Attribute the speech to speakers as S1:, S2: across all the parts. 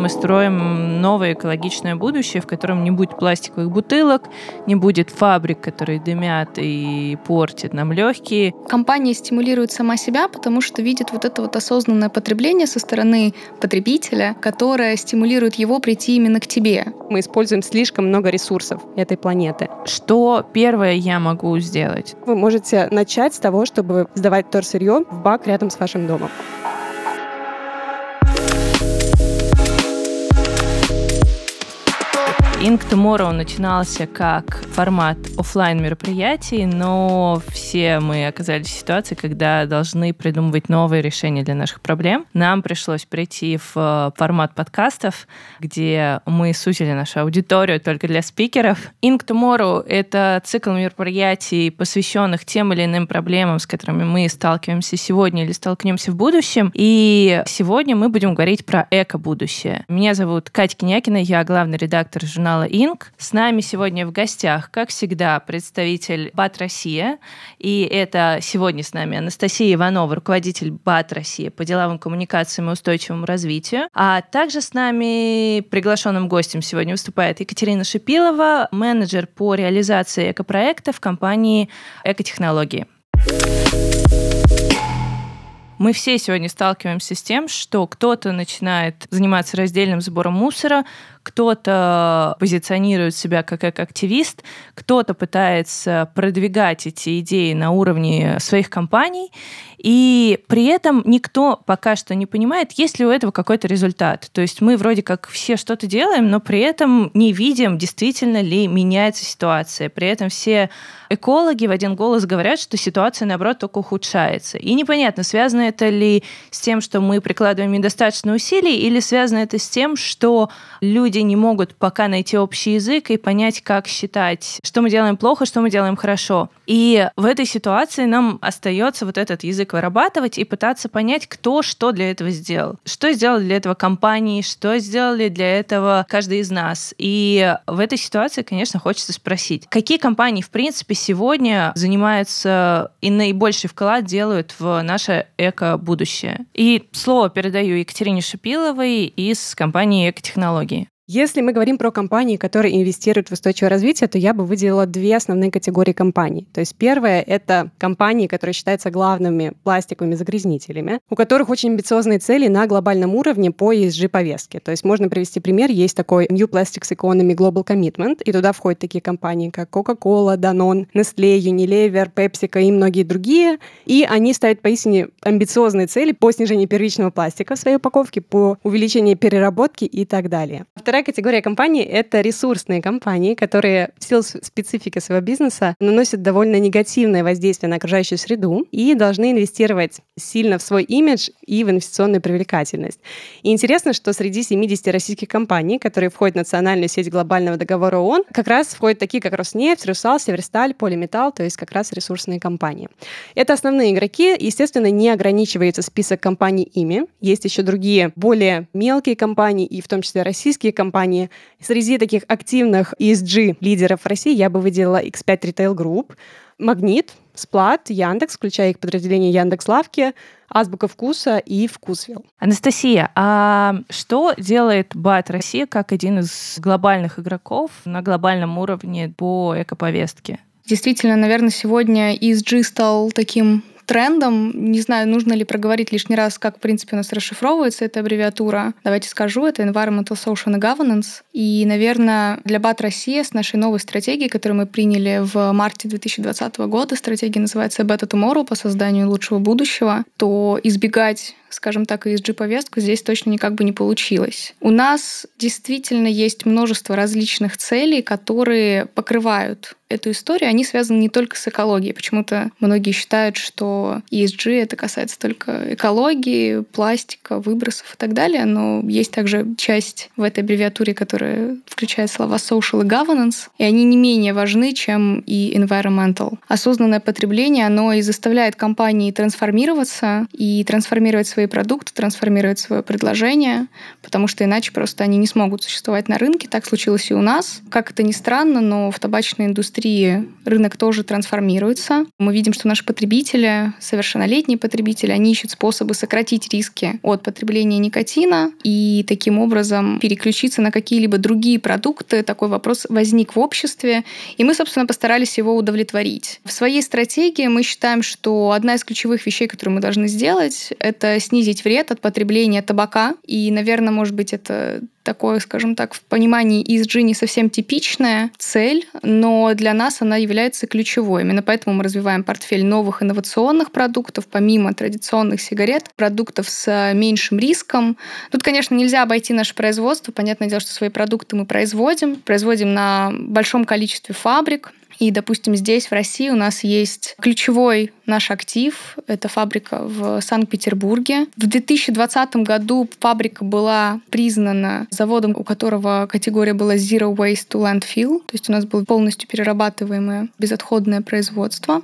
S1: Мы строим новое экологичное будущее, в котором не будет пластиковых бутылок, не будет фабрик, которые дымят и портят нам легкие.
S2: Компания стимулирует сама себя, потому что видит вот это вот осознанное потребление со стороны потребителя, которое стимулирует его прийти именно к тебе.
S3: Мы используем слишком много ресурсов этой планеты.
S1: Что первое я могу сделать?
S3: Вы можете начать с того, чтобы сдавать торсырье в бак рядом с вашим домом.
S1: Ink Tomorrow начинался как формат офлайн мероприятий, но все мы оказались в ситуации, когда должны придумывать новые решения для наших проблем. Нам пришлось прийти в э, формат подкастов, где мы сузили нашу аудиторию только для спикеров. Ink Tomorrow — это цикл мероприятий, посвященных тем или иным проблемам, с которыми мы сталкиваемся сегодня или столкнемся в будущем. И сегодня мы будем говорить про эко-будущее. Меня зовут Катя Кинякина, я главный редактор журнала журнала Инк. С нами сегодня в гостях, как всегда, представитель БАТ Россия. И это сегодня с нами Анастасия Иванова, руководитель БАТ Россия по деловым коммуникациям и устойчивому развитию. А также с нами приглашенным гостем сегодня выступает Екатерина Шипилова, менеджер по реализации экопроекта в компании «Экотехнологии». Мы все сегодня сталкиваемся с тем, что кто-то начинает заниматься раздельным сбором мусора, кто-то позиционирует себя как активист, кто-то пытается продвигать эти идеи на уровне своих компаний, и при этом никто пока что не понимает, есть ли у этого какой-то результат. То есть мы вроде как все что-то делаем, но при этом не видим, действительно ли меняется ситуация. При этом все экологи в один голос говорят, что ситуация, наоборот, только ухудшается. И непонятно, связано это ли с тем, что мы прикладываем недостаточно усилий, или связано это с тем, что люди люди не могут пока найти общий язык и понять, как считать, что мы делаем плохо, что мы делаем хорошо. И в этой ситуации нам остается вот этот язык вырабатывать и пытаться понять, кто что для этого сделал. Что сделали для этого компании, что сделали для этого каждый из нас. И в этой ситуации, конечно, хочется спросить, какие компании, в принципе, сегодня занимаются и наибольший вклад делают в наше эко-будущее. И слово передаю Екатерине Шипиловой из компании «Экотехнологии».
S3: Если мы говорим про компании, которые инвестируют в устойчивое развитие, то я бы выделила две основные категории компаний. То есть первое — это компании, которые считаются главными пластиковыми загрязнителями, у которых очень амбициозные цели на глобальном уровне по ESG-повестке. То есть можно привести пример. Есть такой New Plastics Economy Global Commitment, и туда входят такие компании, как Coca-Cola, Danone, Nestle, Unilever, PepsiCo и многие другие. И они ставят поистине амбициозные цели по снижению первичного пластика в своей упаковке, по увеличению переработки и так далее. Вторая Вторая категория компаний — это ресурсные компании, которые в силу специфики своего бизнеса наносят довольно негативное воздействие на окружающую среду и должны инвестировать сильно в свой имидж и в инвестиционную привлекательность. И интересно, что среди 70 российских компаний, которые входят в национальную сеть глобального договора ООН, как раз входят такие, как Роснефть, Русал, Северсталь, Полиметалл, то есть как раз ресурсные компании. Это основные игроки. Естественно, не ограничивается список компаний ими. Есть еще другие более мелкие компании, и в том числе российские компании, компании. Среди таких активных ESG-лидеров России я бы выделила X5 Retail Group, Магнит, Сплат, Яндекс, включая их подразделение Яндекс Лавки, Азбука вкуса и Вкусвилл.
S1: Анастасия, а что делает БАТ Россия как один из глобальных игроков на глобальном уровне по экоповестке?
S2: Действительно, наверное, сегодня ESG стал таким трендом. Не знаю, нужно ли проговорить лишний раз, как, в принципе, у нас расшифровывается эта аббревиатура. Давайте скажу, это Environmental Social Governance. И, наверное, для БАТ Россия с нашей новой стратегией, которую мы приняли в марте 2020 года, стратегия называется Better Tomorrow по созданию лучшего будущего, то избегать скажем так, ESG-повестку здесь точно никак бы не получилось. У нас действительно есть множество различных целей, которые покрывают эту историю, они связаны не только с экологией. Почему-то многие считают, что ESG это касается только экологии, пластика, выбросов и так далее, но есть также часть в этой аббревиатуре, которая включает слова social и governance, и они не менее важны, чем и environmental. Осознанное потребление, оно и заставляет компании трансформироваться и трансформировать свои свои продукты, трансформировать свое предложение, потому что иначе просто они не смогут существовать на рынке. Так случилось и у нас. Как это ни странно, но в табачной индустрии рынок тоже трансформируется. Мы видим, что наши потребители, совершеннолетние потребители, они ищут способы сократить риски от потребления никотина и таким образом переключиться на какие-либо другие продукты. Такой вопрос возник в обществе, и мы, собственно, постарались его удовлетворить. В своей стратегии мы считаем, что одна из ключевых вещей, которые мы должны сделать, это снизить вред от потребления табака. И, наверное, может быть, это такое, скажем так, в понимании ESG не совсем типичная цель, но для нас она является ключевой. Именно поэтому мы развиваем портфель новых инновационных продуктов, помимо традиционных сигарет, продуктов с меньшим риском. Тут, конечно, нельзя обойти наше производство. Понятное дело, что свои продукты мы производим. Производим на большом количестве фабрик. И, допустим, здесь, в России, у нас есть ключевой наш актив. Это фабрика в Санкт-Петербурге. В 2020 году фабрика была признана заводом, у которого категория была Zero Waste to Landfill. То есть у нас было полностью перерабатываемое безотходное производство.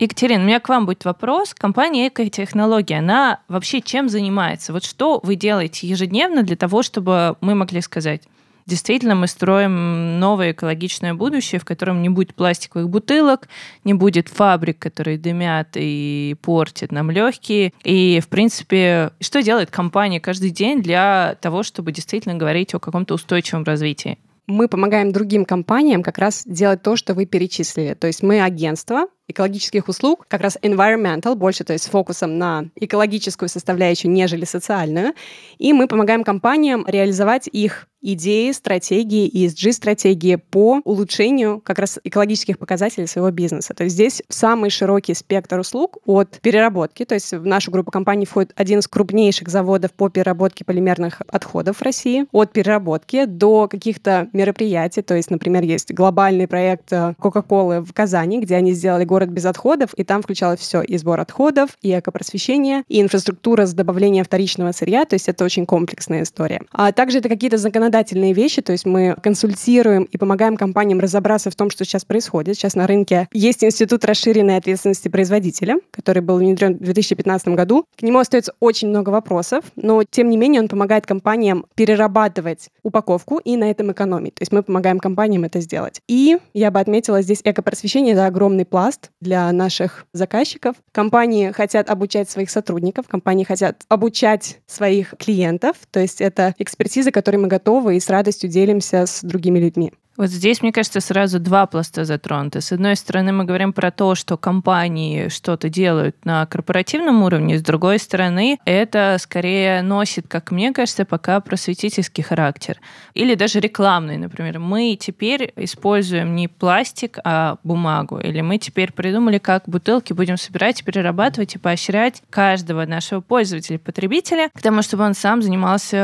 S1: Екатерина, у меня к вам будет вопрос. Компания Экотехнология, она вообще чем занимается? Вот что вы делаете ежедневно для того, чтобы мы могли сказать, действительно мы строим новое экологичное будущее, в котором не будет пластиковых бутылок, не будет фабрик, которые дымят и портят нам легкие. И, в принципе, что делает компания каждый день для того, чтобы действительно говорить о каком-то устойчивом развитии?
S3: Мы помогаем другим компаниям как раз делать то, что вы перечислили. То есть мы агентство, экологических услуг, как раз environmental, больше, то есть с фокусом на экологическую составляющую, нежели социальную. И мы помогаем компаниям реализовать их идеи, стратегии, ESG-стратегии по улучшению как раз экологических показателей своего бизнеса. То есть здесь самый широкий спектр услуг от переработки, то есть в нашу группу компаний входит один из крупнейших заводов по переработке полимерных отходов в России, от переработки до каких-то мероприятий, то есть, например, есть глобальный проект Coca-Cola в Казани, где они сделали город без отходов, и там включалось все, и сбор отходов, и экопросвещение, и инфраструктура с добавлением вторичного сырья, то есть это очень комплексная история. А также это какие-то законодательные вещи, то есть мы консультируем и помогаем компаниям разобраться в том, что сейчас происходит. Сейчас на рынке есть институт расширенной ответственности производителя, который был внедрен в 2015 году. К нему остается очень много вопросов, но тем не менее он помогает компаниям перерабатывать упаковку и на этом экономить. То есть мы помогаем компаниям это сделать. И я бы отметила здесь экопросвещение, это огромный пласт для наших заказчиков. Компании хотят обучать своих сотрудников, компании хотят обучать своих клиентов, то есть это экспертиза, которой мы готовы и с радостью делимся с другими людьми.
S1: Вот здесь, мне кажется, сразу два пласта затронуты. С одной стороны, мы говорим про то, что компании что-то делают на корпоративном уровне, с другой стороны, это скорее носит, как мне кажется, пока просветительский характер. Или даже рекламный, например. Мы теперь используем не пластик, а бумагу. Или мы теперь придумали, как бутылки будем собирать, перерабатывать и поощрять каждого нашего пользователя, потребителя, к тому, чтобы он сам занимался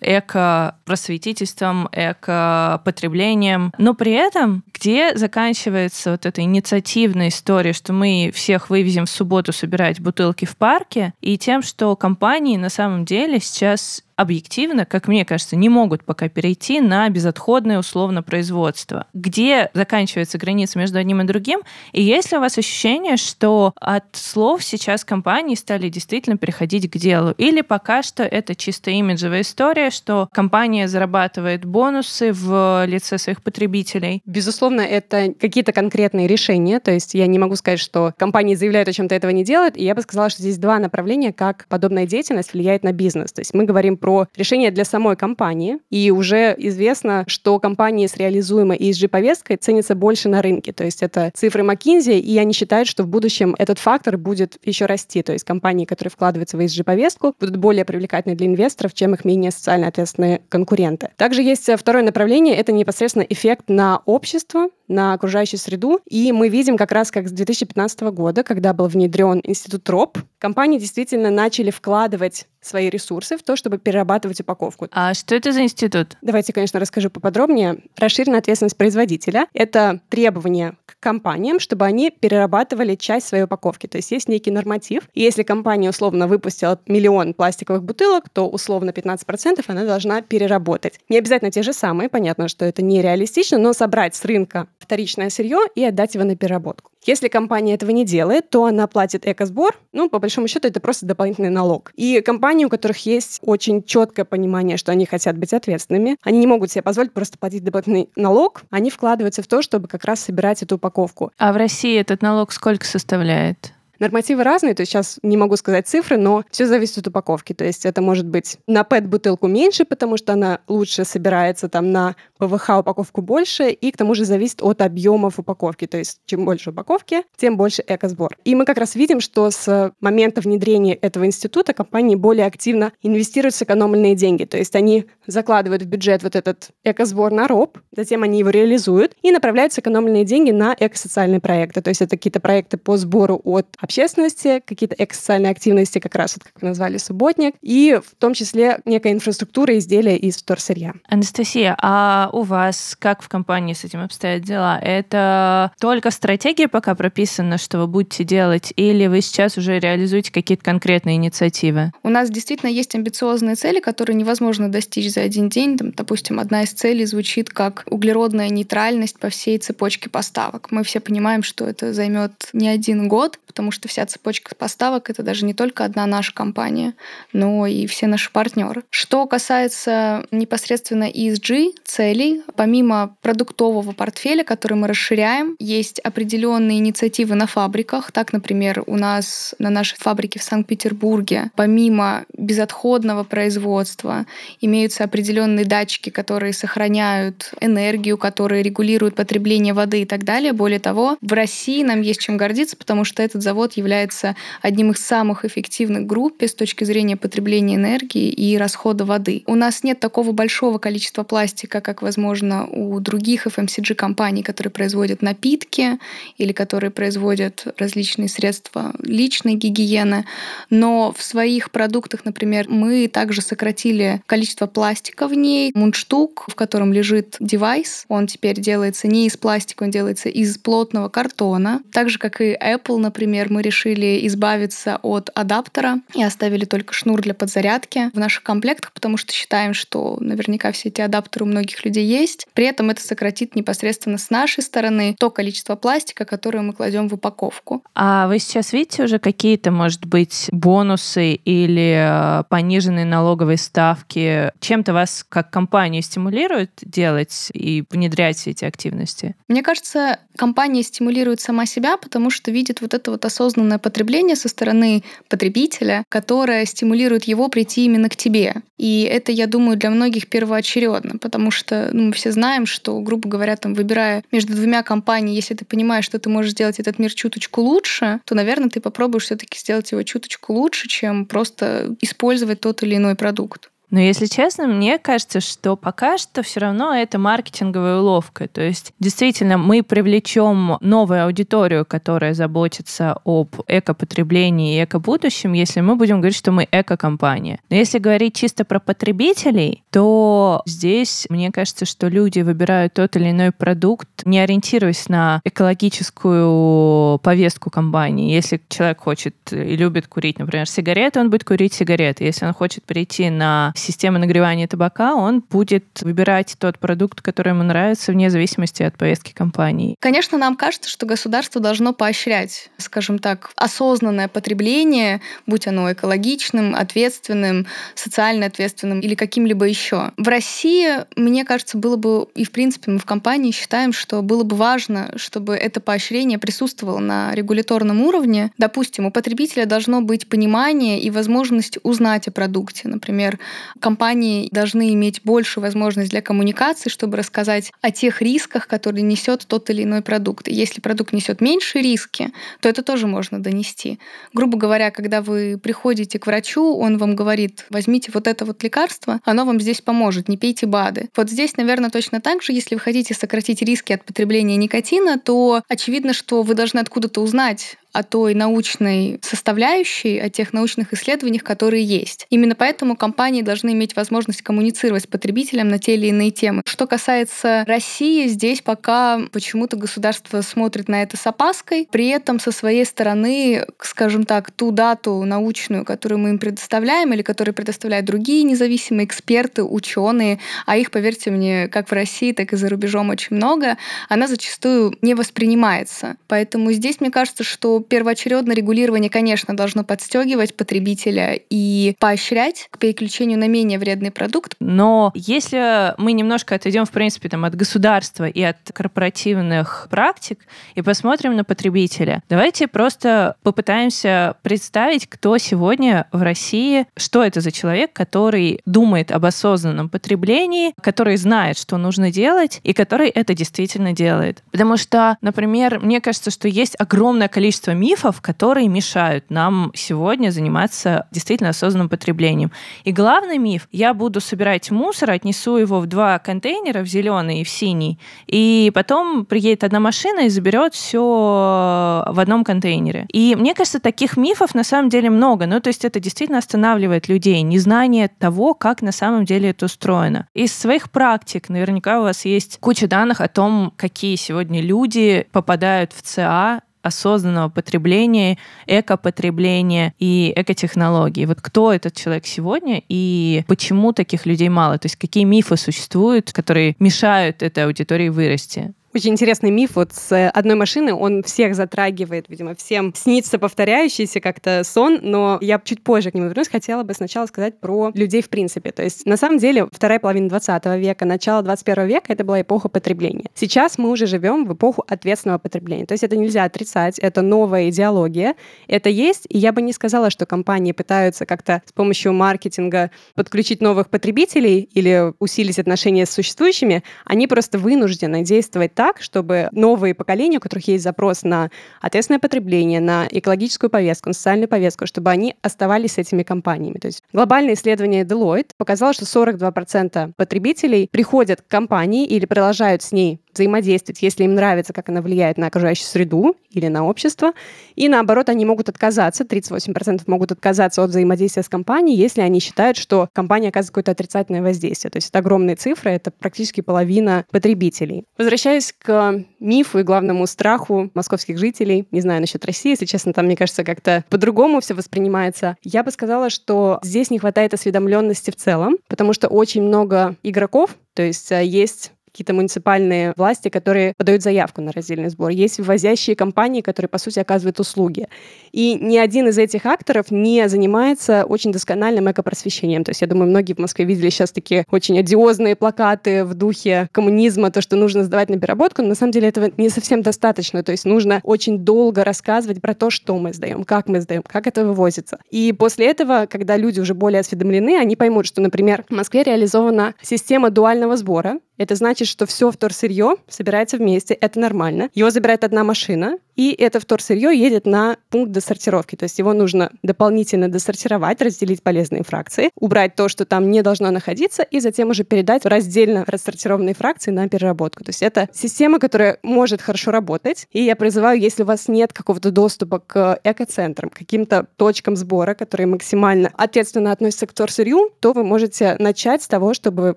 S1: э, эко-просветительством, эко-потреблением потреблением. Но при этом, где заканчивается вот эта инициативная история, что мы всех вывезем в субботу собирать бутылки в парке, и тем, что компании на самом деле сейчас объективно, как мне кажется, не могут пока перейти на безотходное условно производство. Где заканчивается граница между одним и другим? И есть ли у вас ощущение, что от слов сейчас компании стали действительно переходить к делу? Или пока что это чисто имиджевая история, что компания зарабатывает бонусы в лице своих потребителей?
S3: Безусловно, это какие-то конкретные решения. То есть я не могу сказать, что компании заявляют о чем-то этого не делают. И я бы сказала, что здесь два направления, как подобная деятельность влияет на бизнес. То есть мы говорим про про решение для самой компании, и уже известно, что компании с реализуемой ESG-повесткой ценятся больше на рынке. То есть это цифры McKinsey, и они считают, что в будущем этот фактор будет еще расти. То есть компании, которые вкладываются в ESG-повестку, будут более привлекательны для инвесторов, чем их менее социально ответственные конкуренты. Также есть второе направление, это непосредственно эффект на общество, на окружающую среду. И мы видим как раз как с 2015 года, когда был внедрен институт РОП, компании действительно начали вкладывать свои ресурсы в то, чтобы перерабатывать упаковку.
S1: А что это за институт?
S3: Давайте, конечно, расскажу поподробнее. Расширенная ответственность производителя — это требование к компаниям, чтобы они перерабатывали часть своей упаковки. То есть есть некий норматив. И если компания условно выпустила миллион пластиковых бутылок, то условно 15% она должна переработать. Не обязательно те же самые, понятно, что это нереалистично, но собрать с рынка вторичное сырье и отдать его на переработку. Если компания этого не делает, то она платит экосбор. Ну, по большому счету, это просто дополнительный налог. И компании, у которых есть очень четкое понимание, что они хотят быть ответственными, они не могут себе позволить просто платить дополнительный налог, они вкладываются в то, чтобы как раз собирать эту упаковку.
S1: А в России этот налог сколько составляет?
S3: Нормативы разные, то есть сейчас не могу сказать цифры, но все зависит от упаковки. То есть это может быть на PET-бутылку меньше, потому что она лучше собирается, там на ПВХ упаковку больше, и к тому же зависит от объемов упаковки. То есть чем больше упаковки, тем больше экосбор. И мы как раз видим, что с момента внедрения этого института компании более активно инвестируют сэкономленные деньги. То есть они закладывают в бюджет вот этот экосбор на роб, затем они его реализуют и направляют сэкономленные деньги на экосоциальные проекты. То есть это какие-то проекты по сбору от общественности, какие-то экосоциальные активности, как раз вот как вы назвали субботник, и в том числе некая инфраструктура изделия из вторсырья.
S1: Анастасия, а у вас как в компании с этим обстоят дела? Это только стратегия пока прописана, что вы будете делать, или вы сейчас уже реализуете какие-то конкретные инициативы?
S2: У нас действительно есть амбициозные цели, которые невозможно достичь за один день. Там, допустим, одна из целей звучит как углеродная нейтральность по всей цепочке поставок. Мы все понимаем, что это займет не один год, потому что вся цепочка поставок это даже не только одна наша компания, но и все наши партнеры. Что касается непосредственно ESG целей, помимо продуктового портфеля, который мы расширяем, есть определенные инициативы на фабриках. Так, например, у нас на нашей фабрике в Санкт-Петербурге, помимо безотходного производства, имеются определенные датчики, которые сохраняют энергию, которые регулируют потребление воды и так далее. Более того, в России нам есть чем гордиться, потому что этот завод является одним из самых эффективных в группе с точки зрения потребления энергии и расхода воды. У нас нет такого большого количества пластика, как, возможно, у других FMCG-компаний, которые производят напитки или которые производят различные средства личной гигиены. Но в своих продуктах, например, мы также сократили количество пластика в ней. Мундштук, в котором лежит девайс, он теперь делается не из пластика, он делается из плотного картона. Так же, как и Apple, например, мы решили избавиться от адаптера и оставили только шнур для подзарядки в наших комплектах, потому что считаем, что наверняка все эти адаптеры у многих людей есть. При этом это сократит непосредственно с нашей стороны то количество пластика, которое мы кладем в упаковку.
S1: А вы сейчас видите уже какие-то, может быть, бонусы или э, пониженные налоговые ставки? Чем-то вас как компанию стимулирует делать и внедрять все эти активности?
S2: Мне кажется, компания стимулирует сама себя, потому что видит вот это вот осознанное потребление со стороны потребителя, которое стимулирует его прийти именно к тебе. И это, я думаю, для многих первоочередно, потому что ну, мы все знаем, что, грубо говоря, там, выбирая между двумя компаниями, если ты понимаешь, что ты можешь сделать этот мир чуточку лучше, то, наверное, ты попробуешь все-таки сделать его чуточку лучше, чем просто использовать тот или иной продукт.
S1: Но если честно, мне кажется, что пока что все равно это маркетинговая уловка. То есть действительно мы привлечем новую аудиторию, которая заботится об экопотреблении и экобудущем, если мы будем говорить, что мы эко-компания. Но если говорить чисто про потребителей, то здесь мне кажется, что люди выбирают тот или иной продукт, не ориентируясь на экологическую повестку компании. Если человек хочет и любит курить, например, сигареты, он будет курить сигареты. Если он хочет перейти на системы нагревания табака, он будет выбирать тот продукт, который ему нравится, вне зависимости от повестки компании.
S2: Конечно, нам кажется, что государство должно поощрять, скажем так, осознанное потребление, будь оно экологичным, ответственным, социально ответственным или каким-либо еще. В России, мне кажется, было бы, и в принципе мы в компании считаем, что было бы важно, чтобы это поощрение присутствовало на регуляторном уровне. Допустим, у потребителя должно быть понимание и возможность узнать о продукте. Например, компании должны иметь большую возможность для коммуникации, чтобы рассказать о тех рисках, которые несет тот или иной продукт. И если продукт несет меньшие риски, то это тоже можно донести. Грубо говоря, когда вы приходите к врачу, он вам говорит, возьмите вот это вот лекарство, оно вам здесь поможет, не пейте БАДы. Вот здесь, наверное, точно так же, если вы хотите сократить риски от потребления никотина, то очевидно, что вы должны откуда-то узнать о той научной составляющей, о тех научных исследованиях, которые есть. Именно поэтому компании должны иметь возможность коммуницировать с потребителем на те или иные темы. Что касается России, здесь пока почему-то государство смотрит на это с опаской, при этом со своей стороны, скажем так, ту дату научную, которую мы им предоставляем или которую предоставляют другие независимые эксперты, ученые, а их, поверьте мне, как в России, так и за рубежом очень много, она зачастую не воспринимается. Поэтому здесь мне кажется, что первоочередное регулирование, конечно, должно подстегивать потребителя и поощрять к переключению на менее вредный продукт.
S1: Но если мы немножко отойдем, в принципе, там, от государства и от корпоративных практик и посмотрим на потребителя, давайте просто попытаемся представить, кто сегодня в России, что это за человек, который думает об осознанном потреблении, который знает, что нужно делать, и который это действительно делает. Потому что, например, мне кажется, что есть огромное количество мифов, которые мешают нам сегодня заниматься действительно осознанным потреблением. И главный миф, я буду собирать мусор, отнесу его в два контейнера, в зеленый и в синий, и потом приедет одна машина и заберет все в одном контейнере. И мне кажется, таких мифов на самом деле много. Ну, то есть это действительно останавливает людей, незнание того, как на самом деле это устроено. Из своих практик наверняка у вас есть куча данных о том, какие сегодня люди попадают в ЦА осознанного потребления, экопотребления и экотехнологий. Вот кто этот человек сегодня и почему таких людей мало? То есть какие мифы существуют, которые мешают этой аудитории вырасти?
S3: Очень интересный миф вот с одной машины, он всех затрагивает, видимо, всем снится повторяющийся как-то сон, но я чуть позже к нему вернусь. Хотела бы сначала сказать про людей в принципе. То есть, на самом деле, вторая половина 20 века, начало 21 века — это была эпоха потребления. Сейчас мы уже живем в эпоху ответственного потребления. То есть это нельзя отрицать, это новая идеология, это есть, и я бы не сказала, что компании пытаются как-то с помощью маркетинга подключить новых потребителей или усилить отношения с существующими, они просто вынуждены действовать чтобы новые поколения, у которых есть запрос на ответственное потребление, на экологическую повестку, на социальную повестку, чтобы они оставались с этими компаниями. То есть глобальное исследование Deloitte показало, что 42% потребителей приходят к компании или продолжают с ней взаимодействовать, если им нравится, как она влияет на окружающую среду или на общество. И наоборот, они могут отказаться, 38% могут отказаться от взаимодействия с компанией, если они считают, что компания оказывает какое-то отрицательное воздействие. То есть это огромные цифры, это практически половина потребителей. Возвращаясь к мифу и главному страху московских жителей, не знаю насчет России, если честно, там, мне кажется, как-то по-другому все воспринимается, я бы сказала, что здесь не хватает осведомленности в целом, потому что очень много игроков, то есть э, есть какие-то муниципальные власти, которые подают заявку на раздельный сбор. Есть ввозящие компании, которые, по сути, оказывают услуги. И ни один из этих акторов не занимается очень доскональным экопросвещением. То есть, я думаю, многие в Москве видели сейчас такие очень одиозные плакаты в духе коммунизма, то, что нужно сдавать на переработку, но на самом деле этого не совсем достаточно. То есть нужно очень долго рассказывать про то, что мы сдаем, как мы сдаем, как это вывозится. И после этого, когда люди уже более осведомлены, они поймут, что, например, в Москве реализована система дуального сбора, это значит, что все вторсырье собирается вместе, это нормально. Его забирает одна машина, и это вторсырье едет на пункт досортировки. То есть его нужно дополнительно досортировать, разделить полезные фракции, убрать то, что там не должно находиться, и затем уже передать раздельно рассортированные фракции на переработку. То есть это система, которая может хорошо работать. И я призываю, если у вас нет какого-то доступа к экоцентрам, к каким-то точкам сбора, которые максимально ответственно относятся к вторсырью, то вы можете начать с того, чтобы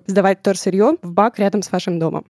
S3: сдавать вторсырье в бак рядом с вашим домом.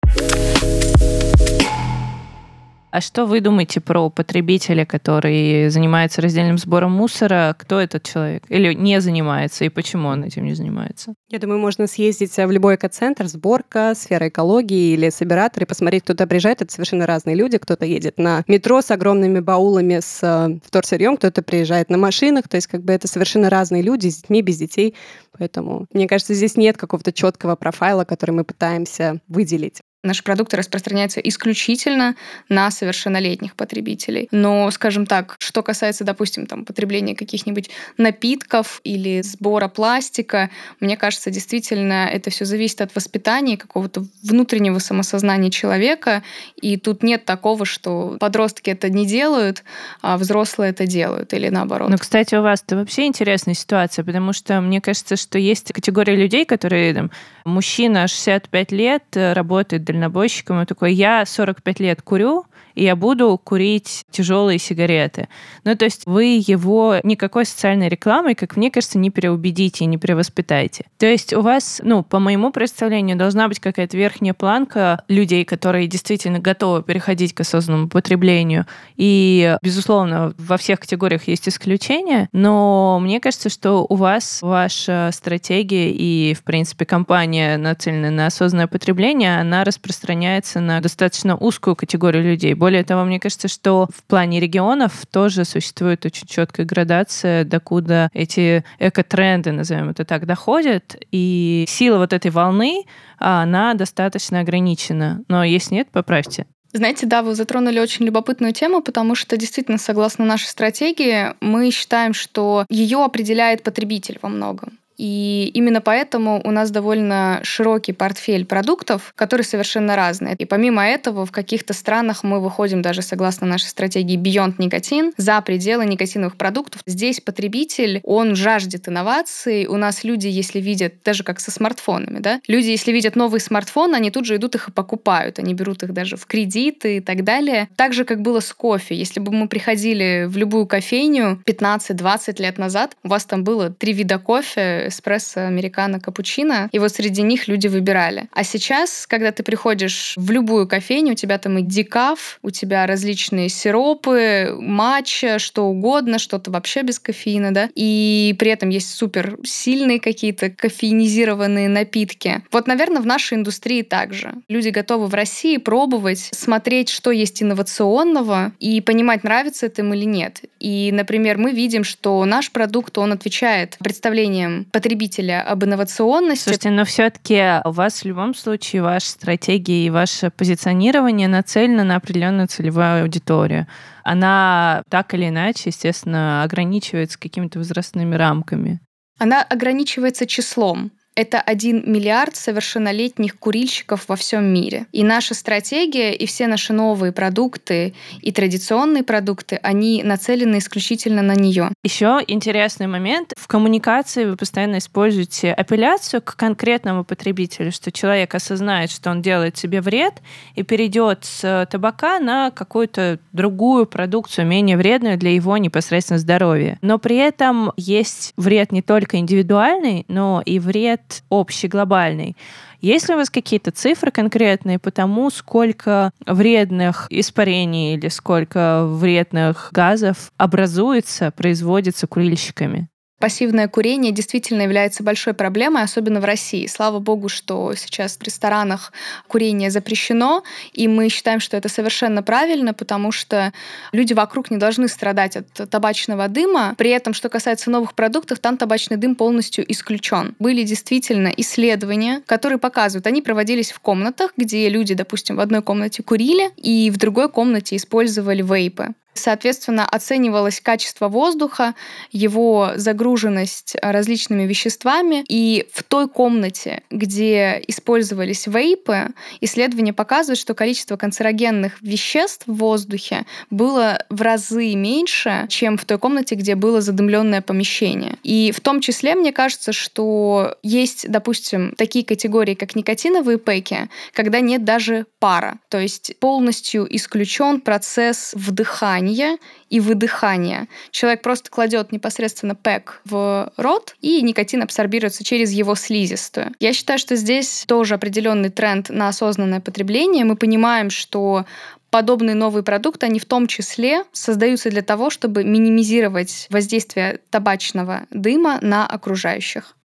S1: А что вы думаете про потребителя, который занимается раздельным сбором мусора? Кто этот человек? Или не занимается, и почему он этим не занимается?
S3: Я думаю, можно съездить в любой экоцентр, сборка, сфера экологии или собиратор и посмотреть, кто-то приезжает. Это совершенно разные люди. Кто-то едет на метро с огромными баулами с э, вторсырьем, кто-то приезжает на машинах. То есть как бы это совершенно разные люди с детьми, без детей. Поэтому, мне кажется, здесь нет какого-то четкого профайла, который мы пытаемся выделить.
S2: Наши продукты распространяются исключительно на совершеннолетних потребителей. Но, скажем так, что касается, допустим, там, потребления каких-нибудь напитков или сбора пластика, мне кажется, действительно это все зависит от воспитания, какого-то внутреннего самосознания человека. И тут нет такого, что подростки это не делают, а взрослые это делают, или наоборот.
S1: Ну, кстати, у вас это вообще интересная ситуация, потому что мне кажется, что есть категория людей, которые там, мужчина 65 лет, работает дальнобойщиком, и такой, я 45 лет курю, и я буду курить тяжелые сигареты. Ну, то есть вы его никакой социальной рекламой, как мне кажется, не переубедите и не перевоспитайте. То есть у вас, ну, по моему представлению, должна быть какая-то верхняя планка людей, которые действительно готовы переходить к осознанному потреблению. И, безусловно, во всех категориях есть исключения, но мне кажется, что у вас ваша стратегия и, в принципе, компания, нацеленная на осознанное потребление, она распространяется на достаточно узкую категорию людей. Более того, мне кажется, что в плане регионов тоже существует очень четкая градация, докуда эти экотренды, назовем это так, доходят. И сила вот этой волны, она достаточно ограничена. Но если нет, поправьте.
S2: Знаете, да, вы затронули очень любопытную тему, потому что действительно, согласно нашей стратегии, мы считаем, что ее определяет потребитель во многом. И именно поэтому у нас довольно широкий портфель продуктов, которые совершенно разные. И помимо этого, в каких-то странах мы выходим даже согласно нашей стратегии Beyond никотин за пределы никотиновых продуктов. Здесь потребитель, он жаждет инноваций. У нас люди, если видят, даже как со смартфонами, да, люди, если видят новый смартфон, они тут же идут их и покупают. Они берут их даже в кредиты и так далее. Так же, как было с кофе. Если бы мы приходили в любую кофейню 15-20 лет назад, у вас там было три вида кофе, эспрессо, американо, капучино, и вот среди них люди выбирали. А сейчас, когда ты приходишь в любую кофейню, у тебя там и декаф, у тебя различные сиропы, матча, что угодно, что-то вообще без кофеина, да, и при этом есть супер сильные какие-то кофеинизированные напитки. Вот, наверное, в нашей индустрии также. Люди готовы в России пробовать, смотреть, что есть инновационного, и понимать, нравится это им или нет. И, например, мы видим, что наш продукт, он отвечает представлениям потребителя об инновационности.
S1: Слушайте, но все-таки у вас в любом случае ваша стратегия и ваше позиционирование нацелено на определенную целевую аудиторию. Она так или иначе, естественно, ограничивается какими-то возрастными рамками.
S2: Она ограничивается числом это 1 миллиард совершеннолетних курильщиков во всем мире. И наша стратегия, и все наши новые продукты, и традиционные продукты, они нацелены исключительно на нее.
S1: Еще интересный момент. В коммуникации вы постоянно используете апелляцию к конкретному потребителю, что человек осознает, что он делает себе вред, и перейдет с табака на какую-то другую продукцию, менее вредную для его непосредственно здоровья. Но при этом есть вред не только индивидуальный, но и вред общий, глобальный. Есть ли у вас какие-то цифры конкретные по тому, сколько вредных испарений или сколько вредных газов образуется, производится курильщиками?
S2: Пассивное курение действительно является большой проблемой, особенно в России. Слава богу, что сейчас в ресторанах курение запрещено, и мы считаем, что это совершенно правильно, потому что люди вокруг не должны страдать от табачного дыма. При этом, что касается новых продуктов, там табачный дым полностью исключен. Были действительно исследования, которые показывают, они проводились в комнатах, где люди, допустим, в одной комнате курили, и в другой комнате использовали вейпы. Соответственно, оценивалось качество воздуха, его загруженность различными веществами. И в той комнате, где использовались вейпы, исследования показывают, что количество канцерогенных веществ в воздухе было в разы меньше, чем в той комнате, где было задымленное помещение. И в том числе, мне кажется, что есть, допустим, такие категории, как никотиновые пеки, когда нет даже пара. То есть полностью исключен процесс вдыхания вдыхания и выдыхания. Человек просто кладет непосредственно пэк в рот, и никотин абсорбируется через его слизистую. Я считаю, что здесь тоже определенный тренд на осознанное потребление. Мы понимаем, что подобные новые продукты, они в том числе создаются для того, чтобы минимизировать воздействие табачного дыма на окружающих.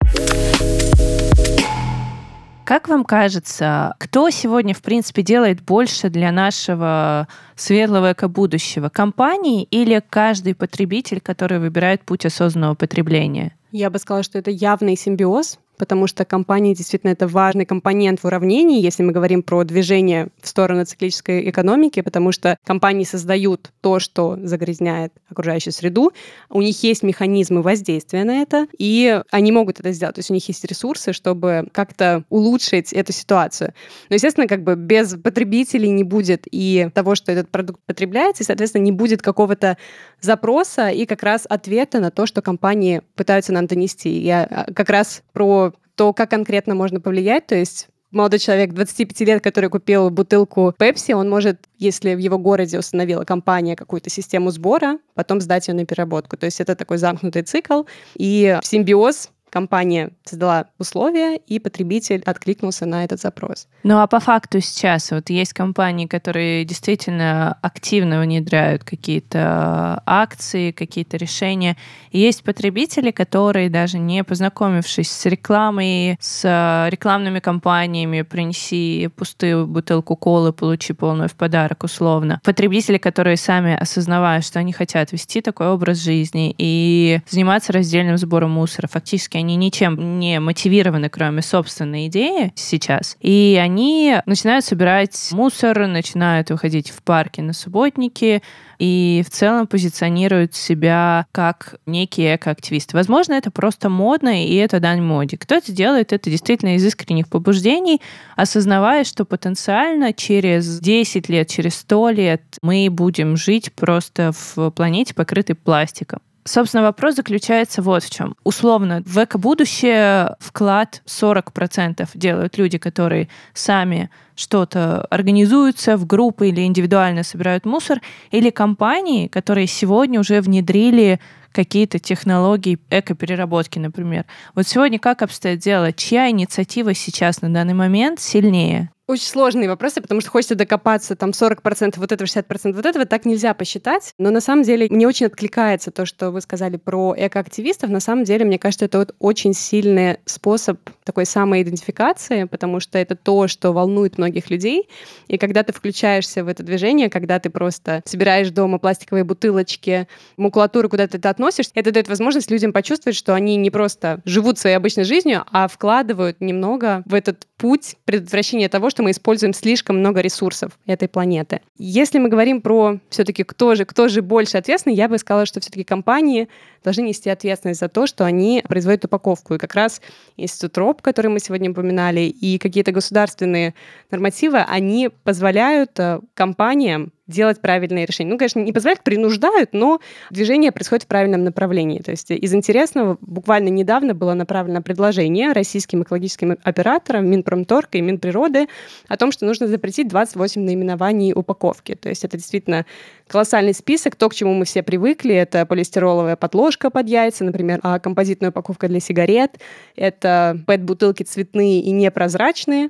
S1: Как вам кажется, кто сегодня, в принципе, делает больше для нашего светлого эко-будущего? Компании или каждый потребитель, который выбирает путь осознанного потребления?
S3: Я бы сказала, что это явный симбиоз потому что компании действительно это важный компонент в уравнении, если мы говорим про движение в сторону циклической экономики, потому что компании создают то, что загрязняет окружающую среду, у них есть механизмы воздействия на это, и они могут это сделать, то есть у них есть ресурсы, чтобы как-то улучшить эту ситуацию. Но, естественно, как бы без потребителей не будет и того, что этот продукт потребляется, и, соответственно, не будет какого-то запроса и как раз ответа на то, что компании пытаются нам донести. Я а, как раз про то, как конкретно можно повлиять, то есть молодой человек 25 лет, который купил бутылку Пепси, он может, если в его городе установила компания какую-то систему сбора, потом сдать ее на переработку. То есть это такой замкнутый цикл и симбиоз компания создала условия, и потребитель откликнулся на этот запрос.
S1: Ну а по факту сейчас вот есть компании, которые действительно активно внедряют какие-то акции, какие-то решения. И есть потребители, которые даже не познакомившись с рекламой, с рекламными кампаниями, принеси пустую бутылку колы, получи полную в подарок условно. Потребители, которые сами осознавая, что они хотят вести такой образ жизни и заниматься раздельным сбором мусора, фактически они ничем не мотивированы, кроме собственной идеи сейчас. И они начинают собирать мусор, начинают выходить в парки на субботники, и в целом позиционируют себя как некие экоактивисты. Возможно, это просто модно, и это дань моде. Кто-то делает это действительно из искренних побуждений, осознавая, что потенциально через 10 лет, через 100 лет мы будем жить просто в планете, покрытой пластиком. Собственно, вопрос заключается вот в чем. Условно, в эко-будущее вклад 40% делают люди, которые сами что-то организуются в группы или индивидуально собирают мусор, или компании, которые сегодня уже внедрили какие-то технологии экопереработки, например. Вот сегодня как обстоит дело? Чья инициатива сейчас на данный момент сильнее?
S3: Очень сложные вопросы, потому что хочется докопаться, там 40% вот этого, 60% вот этого, так нельзя посчитать. Но на самом деле мне очень откликается то, что вы сказали про экоактивистов. На самом деле, мне кажется, это вот очень сильный способ такой самоидентификации, потому что это то, что волнует многих людей. И когда ты включаешься в это движение, когда ты просто собираешь дома пластиковые бутылочки, макулатуру, куда ты это относишь, это дает возможность людям почувствовать, что они не просто живут своей обычной жизнью, а вкладывают немного в этот путь предотвращения того, что мы используем слишком много ресурсов этой планеты. Если мы говорим про все-таки кто же, кто же больше ответственный, я бы сказала, что все-таки компании должны нести ответственность за то, что они производят упаковку. И как раз Институт РОП, который мы сегодня упоминали, и какие-то государственные нормативы, они позволяют э, компаниям делать правильные решения. Ну, конечно, не позволяют, принуждают, но движение происходит в правильном направлении. То есть из интересного буквально недавно было направлено предложение российским экологическим операторам Минпромторга и Минприроды о том, что нужно запретить 28 наименований упаковки. То есть это действительно колоссальный список. То, к чему мы все привыкли, это полистироловая подложка под яйца, например, а композитная упаковка для сигарет, это пэт-бутылки цветные и непрозрачные,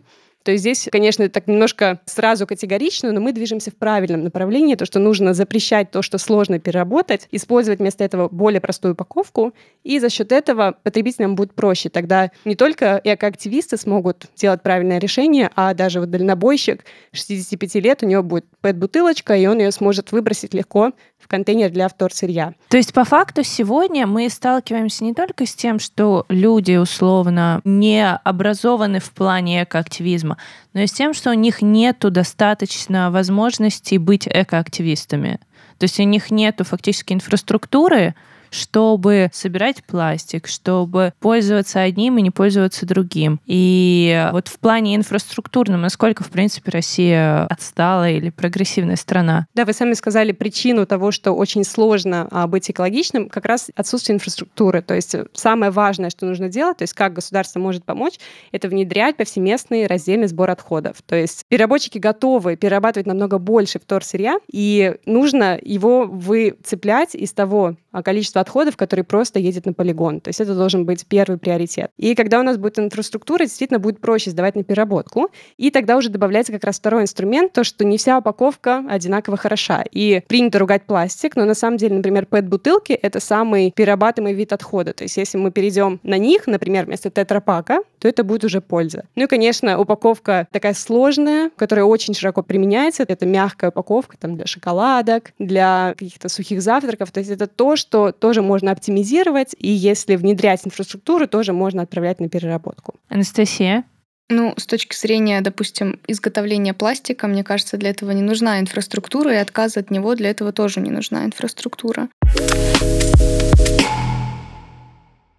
S3: то есть здесь, конечно, так немножко сразу категорично, но мы движемся в правильном направлении, то, что нужно запрещать то, что сложно переработать, использовать вместо этого более простую упаковку, и за счет этого потребителям будет проще. Тогда не только экоактивисты смогут делать правильное решение, а даже вот дальнобойщик 65 лет, у него будет пэт-бутылочка, и он ее сможет выбросить легко в контейнер для вторсырья.
S1: То есть по факту сегодня мы сталкиваемся не только с тем, что люди условно не образованы в плане экоактивизма, но и с тем, что у них нету достаточно возможностей быть экоактивистами. То есть у них нету фактически инфраструктуры, чтобы собирать пластик, чтобы пользоваться одним и не пользоваться другим. И вот в плане инфраструктурном, насколько, в принципе, Россия отстала или прогрессивная страна?
S3: Да, вы сами сказали причину того, что очень сложно а, быть экологичным, как раз отсутствие инфраструктуры. То есть самое важное, что нужно делать, то есть как государство может помочь, это внедрять повсеместный раздельный сбор отходов. То есть переработчики готовы перерабатывать намного больше вторсырья, и нужно его выцеплять из того количество отходов, которые просто едет на полигон. То есть это должен быть первый приоритет. И когда у нас будет инфраструктура, действительно будет проще сдавать на переработку. И тогда уже добавляется как раз второй инструмент, то, что не вся упаковка одинаково хороша. И принято ругать пластик, но на самом деле, например, PET-бутылки — это самый перерабатываемый вид отхода. То есть если мы перейдем на них, например, вместо тетрапака, то это будет уже польза. Ну и, конечно, упаковка такая сложная, которая очень широко применяется. Это мягкая упаковка там, для шоколадок, для каких-то сухих завтраков. То есть это то, что тоже можно оптимизировать, и если внедрять инфраструктуру, тоже можно отправлять на переработку.
S1: Анастасия?
S2: Ну, с точки зрения, допустим, изготовления пластика, мне кажется, для этого не нужна инфраструктура, и отказ от него для этого тоже не нужна инфраструктура.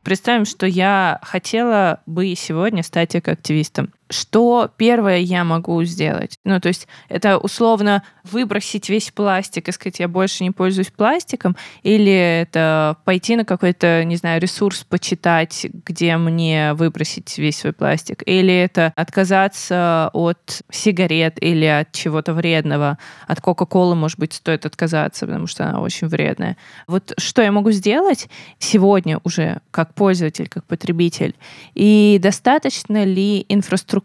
S1: Представим, что я хотела бы сегодня стать экоактивистом. Что первое я могу сделать? Ну, то есть это условно выбросить весь пластик и сказать, я больше не пользуюсь пластиком, или это пойти на какой-то, не знаю, ресурс почитать, где мне выбросить весь свой пластик, или это отказаться от сигарет или от чего-то вредного, от Кока-Колы, может быть, стоит отказаться, потому что она очень вредная. Вот что я могу сделать сегодня уже как пользователь, как потребитель, и достаточно ли инфраструктуры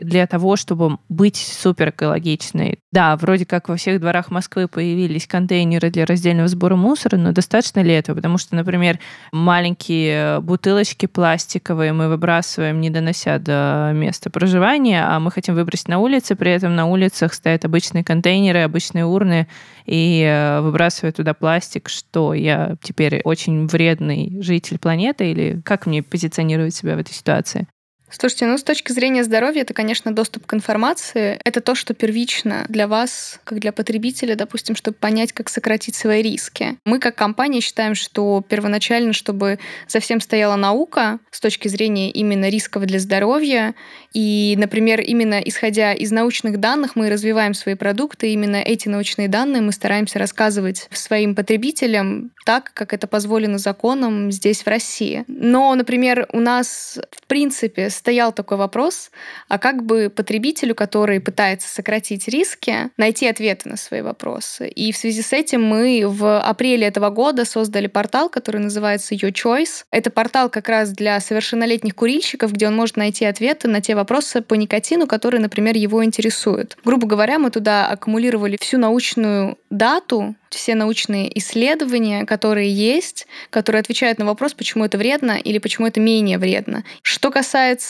S1: для того, чтобы быть супер экологичной? Да, вроде как во всех дворах Москвы появились контейнеры для раздельного сбора мусора, но достаточно ли этого? Потому что, например, маленькие бутылочки пластиковые мы выбрасываем, не донося до места проживания, а мы хотим выбросить на улице, при этом на улицах стоят обычные контейнеры, обычные урны, и э, выбрасывая туда пластик, что я теперь очень вредный житель планеты, или как мне позиционировать себя в этой ситуации?
S2: Слушайте, ну с точки зрения здоровья, это, конечно, доступ к информации. Это то, что первично для вас, как для потребителя, допустим, чтобы понять, как сократить свои риски. Мы как компания считаем, что первоначально, чтобы за всем стояла наука с точки зрения именно рисков для здоровья, и, например, именно исходя из научных данных мы развиваем свои продукты, именно эти научные данные мы стараемся рассказывать своим потребителям так, как это позволено законом здесь, в России. Но, например, у нас, в принципе, стоял такой вопрос, а как бы потребителю, который пытается сократить риски, найти ответы на свои вопросы. И в связи с этим мы в апреле этого года создали портал, который называется Your Choice. Это портал как раз для совершеннолетних курильщиков, где он может найти ответы на те вопросы по никотину, которые, например, его интересуют. Грубо говоря, мы туда аккумулировали всю научную дату все научные исследования, которые есть, которые отвечают на вопрос, почему это вредно или почему это менее вредно. Что касается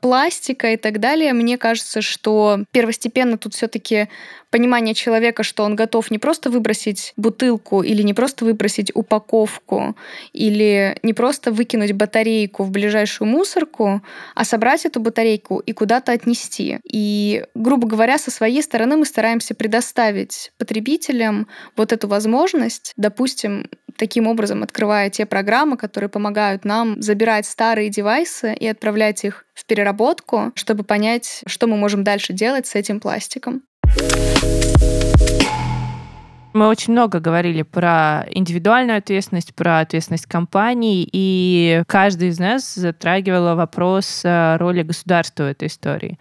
S2: пластика и так далее, мне кажется, что первостепенно тут все-таки понимание человека, что он готов не просто выбросить бутылку или не просто выбросить упаковку или не просто выкинуть батарейку в ближайшую мусорку, а собрать эту батарейку и куда-то отнести. И, грубо говоря, со своей стороны мы стараемся предоставить потребителям вот эту возможность, допустим, таким образом открывая те программы, которые помогают нам забирать старые девайсы и отправлять их в переработку, чтобы понять, что мы можем дальше делать с этим пластиком.
S1: Мы очень много говорили про индивидуальную ответственность, про ответственность компаний, и каждый из нас затрагивал вопрос э, роли государства в этой истории.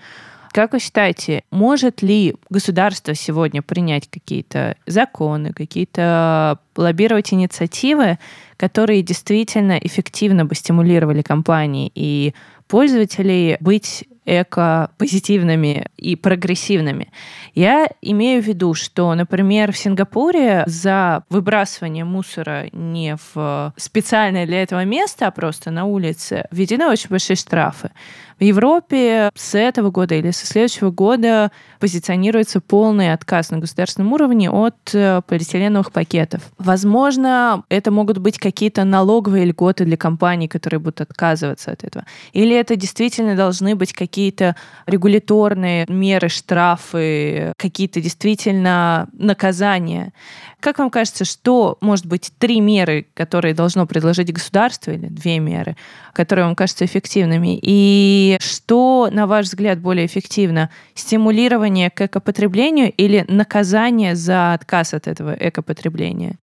S1: Как вы считаете, может ли государство сегодня принять какие-то законы, какие-то лоббировать инициативы, которые действительно эффективно бы стимулировали компании и пользователей быть эко-позитивными и прогрессивными. Я имею в виду, что, например, в Сингапуре за выбрасывание мусора не в специальное для этого место, а просто на улице, введены очень большие штрафы. В Европе с этого года или со следующего года позиционируется полный отказ на государственном уровне от э, полиэтиленовых пакетов. Возможно, это могут быть какие-то налоговые льготы для компаний, которые будут отказываться от этого. Или это действительно должны быть какие-то регуляторные меры, штрафы, какие-то действительно наказания. Как вам кажется, что может быть три меры, которые должно предложить государство, или две меры, которые вам кажутся эффективными? И что, на ваш взгляд, более эффективно? Стимулирование к экопотреблению или наказание за отказ от этого экопотребления?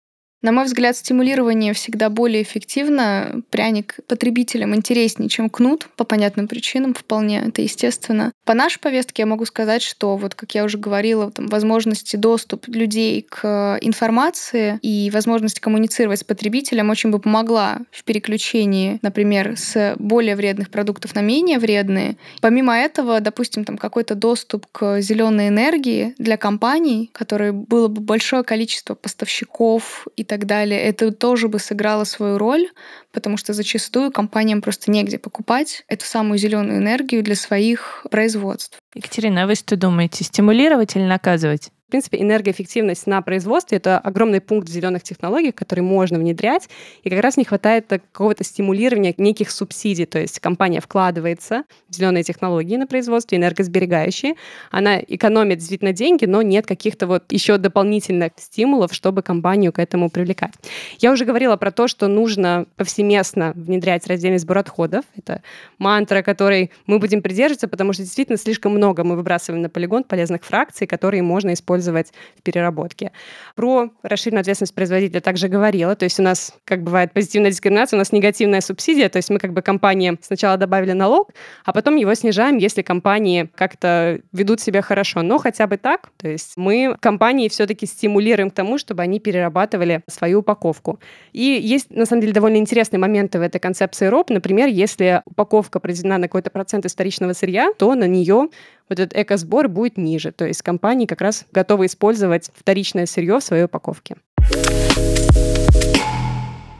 S2: На мой взгляд, стимулирование всегда более эффективно. Пряник потребителям интереснее, чем кнут, по понятным причинам, вполне это естественно. По нашей повестке я могу сказать, что, вот как я уже говорила, там, возможности доступ людей к информации и возможность коммуницировать с потребителем очень бы помогла в переключении, например, с более вредных продуктов на менее вредные. Помимо этого, допустим, там какой-то доступ к зеленой энергии для компаний, которые было бы большое количество поставщиков и так далее, это тоже бы сыграло свою роль, потому что зачастую компаниям просто негде покупать эту самую зеленую энергию для своих производств.
S1: Екатерина, а вы что думаете, стимулировать или наказывать?
S3: В принципе, энергоэффективность на производстве — это огромный пункт зеленых технологиях, который можно внедрять, и как раз не хватает какого-то стимулирования неких субсидий, то есть компания вкладывается в зеленые технологии на производстве, энергосберегающие, она экономит действительно деньги, но нет каких-то вот еще дополнительных стимулов, чтобы компанию к этому привлекать. Я уже говорила про то, что нужно повсеместно внедрять раздельный сбор отходов. Это мантра, которой мы будем придерживаться, потому что действительно слишком много мы выбрасываем на полигон полезных фракций, которые можно использовать в переработке. Про расширенную ответственность производителя также говорила. То есть у нас, как бывает, позитивная дискриминация, у нас негативная субсидия. То есть мы как бы компании сначала добавили налог, а потом его снижаем, если компании как-то ведут себя хорошо. Но хотя бы так. То есть мы компании все-таки стимулируем к тому, чтобы они перерабатывали свою упаковку. И есть, на самом деле, довольно интересные моменты в этой концепции РОП. Например, если упаковка произведена на какой-то процент историчного сырья, то на нее вот этот экосбор будет ниже. То есть компании как раз готовы использовать вторичное сырье в своей упаковке.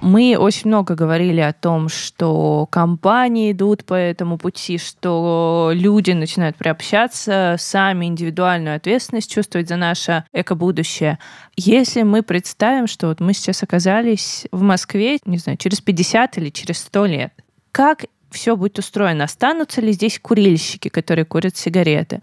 S1: Мы очень много говорили о том, что компании идут по этому пути, что люди начинают приобщаться, сами индивидуальную ответственность чувствовать за наше эко-будущее. Если мы представим, что вот мы сейчас оказались в Москве, не знаю, через 50 или через 100 лет, как все будет устроено? Останутся ли здесь курильщики, которые курят сигареты?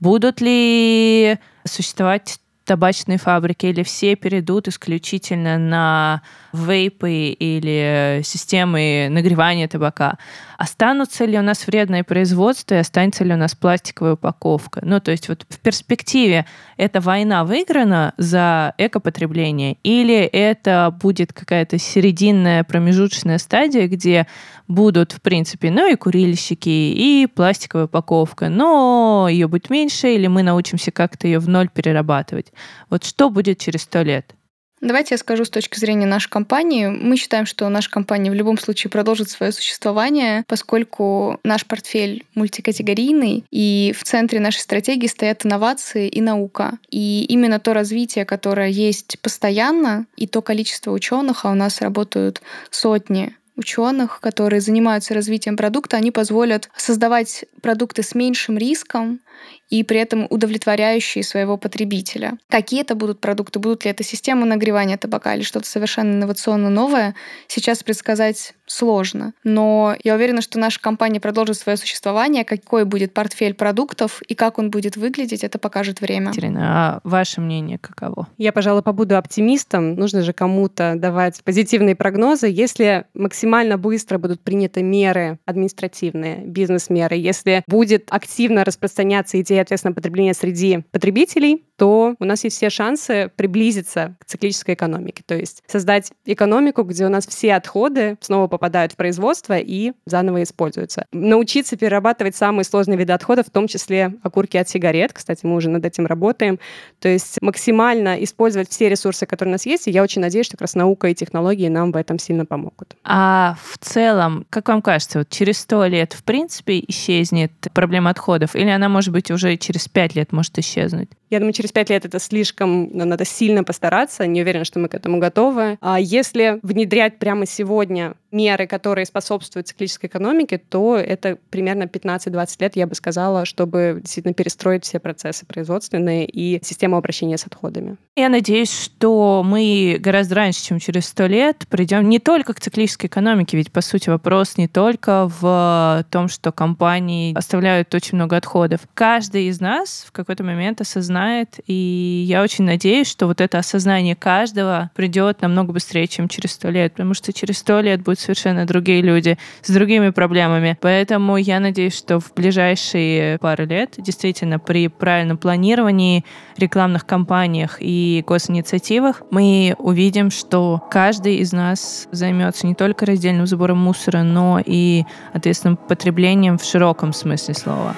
S1: Будут ли существовать табачные фабрики или все перейдут исключительно на вейпы или системы нагревания табака. Останутся ли у нас вредное производство и останется ли у нас пластиковая упаковка? Ну, то есть вот в перспективе эта война выиграна за экопотребление или это будет какая-то серединная промежуточная стадия, где будут, в принципе, ну и курильщики, и пластиковая упаковка, но ее будет меньше, или мы научимся как-то ее в ноль перерабатывать. Вот что будет через сто лет?
S2: Давайте я скажу с точки зрения нашей компании. Мы считаем, что наша компания в любом случае продолжит свое существование, поскольку наш портфель мультикатегорийный, и в центре нашей стратегии стоят инновации и наука. И именно то развитие, которое есть постоянно, и то количество ученых, а у нас работают сотни ученых, которые занимаются развитием продукта, они позволят создавать продукты с меньшим риском и при этом удовлетворяющие своего потребителя. Какие это будут продукты? Будут ли это системы нагревания табака или что-то совершенно инновационно новое? Сейчас предсказать сложно. Но я уверена, что наша компания продолжит свое существование. Какой будет портфель продуктов и как он будет выглядеть, это покажет время.
S1: Екатерина, а ваше мнение каково?
S3: Я, пожалуй, побуду оптимистом. Нужно же кому-то давать позитивные прогнозы. Если максимально быстро будут приняты меры административные, бизнес-меры, если будет активно распространяться идея ответственного потребления среди потребителей, то у нас есть все шансы приблизиться к циклической экономике. То есть создать экономику, где у нас все отходы снова попадают в производство и заново используются. Научиться перерабатывать самые сложные виды отходов, в том числе окурки от сигарет. Кстати, мы уже над этим работаем. То есть максимально использовать все ресурсы, которые у нас есть. И я очень надеюсь, что как раз наука и технологии нам в этом сильно помогут.
S1: А в целом, как вам кажется, вот через сто лет в принципе исчезнет проблема отходов? Или она, может быть, уже через пять лет может исчезнуть?
S3: Я думаю, через пять лет это слишком, ну, надо сильно постараться. Не уверена, что мы к этому готовы. А если внедрять прямо сегодня меры, которые способствуют циклической экономике, то это примерно 15-20 лет, я бы сказала, чтобы действительно перестроить все процессы производственные и систему обращения с отходами.
S1: Я надеюсь, что мы гораздо раньше, чем через 100 лет, придем не только к циклической экономике, ведь, по сути, вопрос не только в том, что компании оставляют очень много отходов. Каждый из нас в какой-то момент осознает, и я очень надеюсь, что вот это осознание каждого придет намного быстрее, чем через 100 лет, потому что через 100 лет будет совершенно другие люди с другими проблемами. Поэтому я надеюсь, что в ближайшие пару лет действительно при правильном планировании, рекламных кампаниях и госинициативах мы увидим, что каждый из нас займется не только раздельным сбором мусора, но и ответственным потреблением в широком смысле слова.